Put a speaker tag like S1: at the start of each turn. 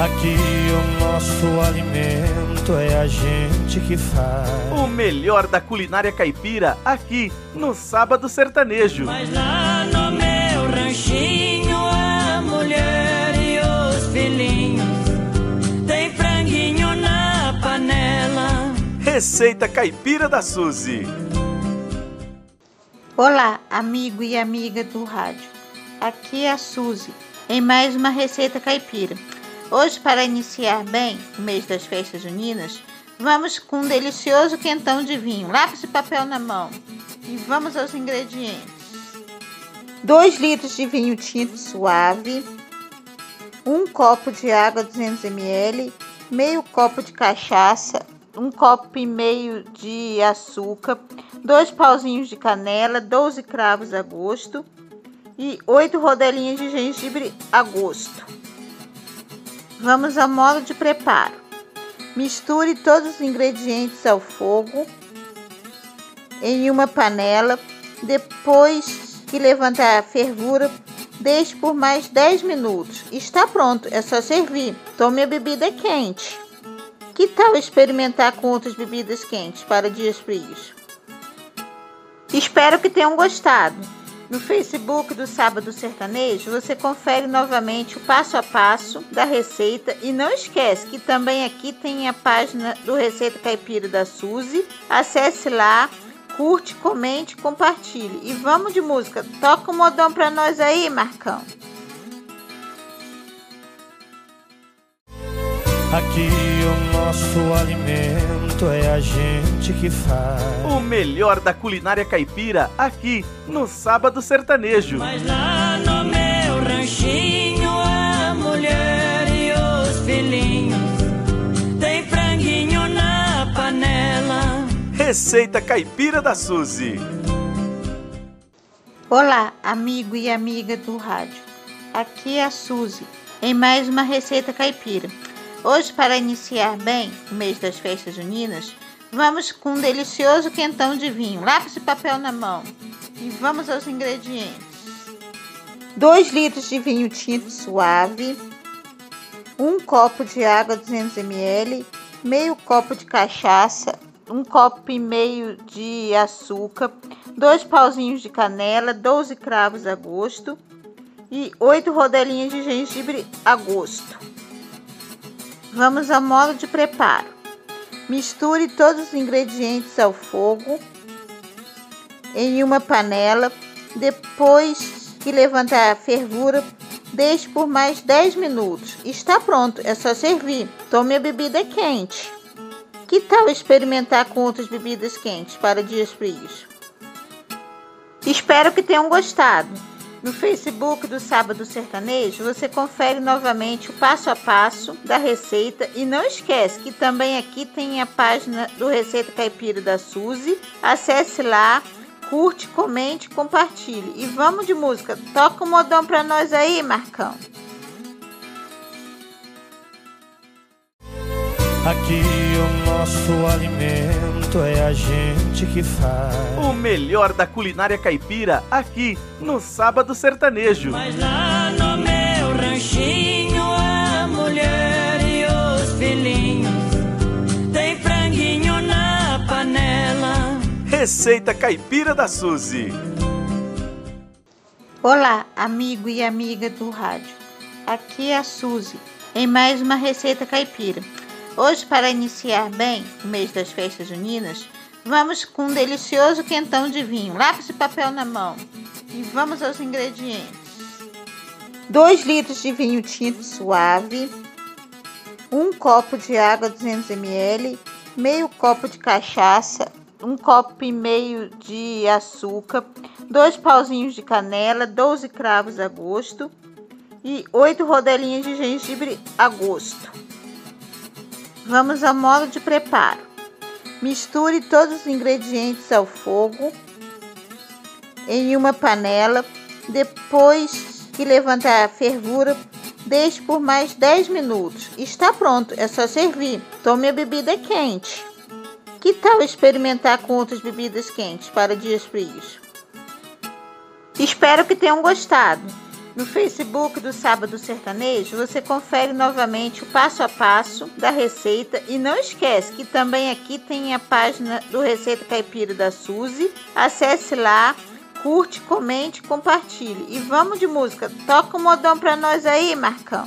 S1: Aqui o nosso alimento é a gente que faz.
S2: O melhor da culinária caipira aqui no Sábado Sertanejo.
S3: Mas lá no meu ranchinho a mulher e os filhinhos tem franguinho na panela.
S2: Receita caipira da Suzy.
S4: Olá, amigo e amiga do rádio. Aqui é a Suzy em mais uma receita caipira. Hoje, para iniciar bem o mês das festas juninas, vamos com um delicioso quentão de vinho. Lápis e papel na mão. E vamos aos ingredientes. 2 litros de vinho tinto suave, 1 um copo de água 200 ml, meio copo de cachaça, um copo e meio de açúcar, dois pauzinhos de canela, 12 cravos a gosto e 8 rodelinhas de gengibre a gosto. Vamos ao modo de preparo. Misture todos os ingredientes ao fogo em uma panela. Depois que levantar a fervura, deixe por mais 10 minutos. Está pronto, é só servir. Tome a bebida quente. Que tal experimentar com outras bebidas quentes para dias frios? Espero que tenham gostado. No Facebook do Sábado Sertanejo, você confere novamente o passo a passo da receita e não esquece que também aqui tem a página do Receita Caipira da Suzy. Acesse lá, curte, comente, compartilhe. E vamos de música. Toca o modão pra nós aí, Marcão.
S1: Aqui o nosso alimento é a gente que faz.
S2: O melhor da culinária caipira aqui no Sábado Sertanejo.
S3: Mas lá no meu ranchinho a mulher e os filhinhos tem franguinho na panela.
S2: Receita caipira da Suzy.
S4: Olá, amigo e amiga do rádio. Aqui é a Suzy em mais uma receita caipira. Hoje, para iniciar bem o mês das festas juninas, vamos com um delicioso quentão de vinho. Lápis e papel na mão. E vamos aos ingredientes. 2 litros de vinho tinto suave, 1 um copo de água 200 ml, meio copo de cachaça, um copo e meio de açúcar, dois pauzinhos de canela, 12 cravos a gosto e 8 rodelinhas de gengibre a gosto. Vamos ao modo de preparo. Misture todos os ingredientes ao fogo em uma panela. Depois que levantar a fervura, deixe por mais 10 minutos. Está pronto, é só servir. Tome a bebida quente. Que tal experimentar com outras bebidas quentes para dias frios? Espero que tenham gostado. No Facebook do Sábado Sertanejo, você confere novamente o passo a passo da receita e não esquece que também aqui tem a página do Receita Caipira da Suzy. Acesse lá, curte, comente, compartilhe. E vamos de música. Toca o modão pra nós aí, Marcão.
S1: Aqui o nosso alimento é a gente que faz.
S2: O melhor da culinária caipira aqui no Sábado Sertanejo.
S3: Mas lá no meu ranchinho a mulher e os filhinhos tem franguinho na panela.
S2: Receita caipira da Suzy.
S4: Olá, amigo e amiga do rádio. Aqui é a Suzy em mais uma receita caipira. Hoje, para iniciar bem o mês das festas juninas, vamos com um delicioso quentão de vinho. Lápis e papel na mão. E vamos aos ingredientes. 2 litros de vinho tinto suave, 1 um copo de água 200 ml, meio copo de cachaça, um copo e meio de açúcar, dois pauzinhos de canela, 12 cravos a gosto e 8 rodelinhas de gengibre a gosto. Vamos ao modo de preparo. Misture todos os ingredientes ao fogo em uma panela. Depois que levantar a fervura, deixe por mais 10 minutos. Está pronto, é só servir. Tome a bebida quente. Que tal experimentar com outras bebidas quentes para dias frios? Espero que tenham gostado. No Facebook do Sábado Sertanejo, você confere novamente o passo a passo da receita e não esquece que também aqui tem a página do Receita Caipira da Suzy. Acesse lá, curte, comente, compartilhe. E vamos de música. Toca o modão pra nós aí, Marcão.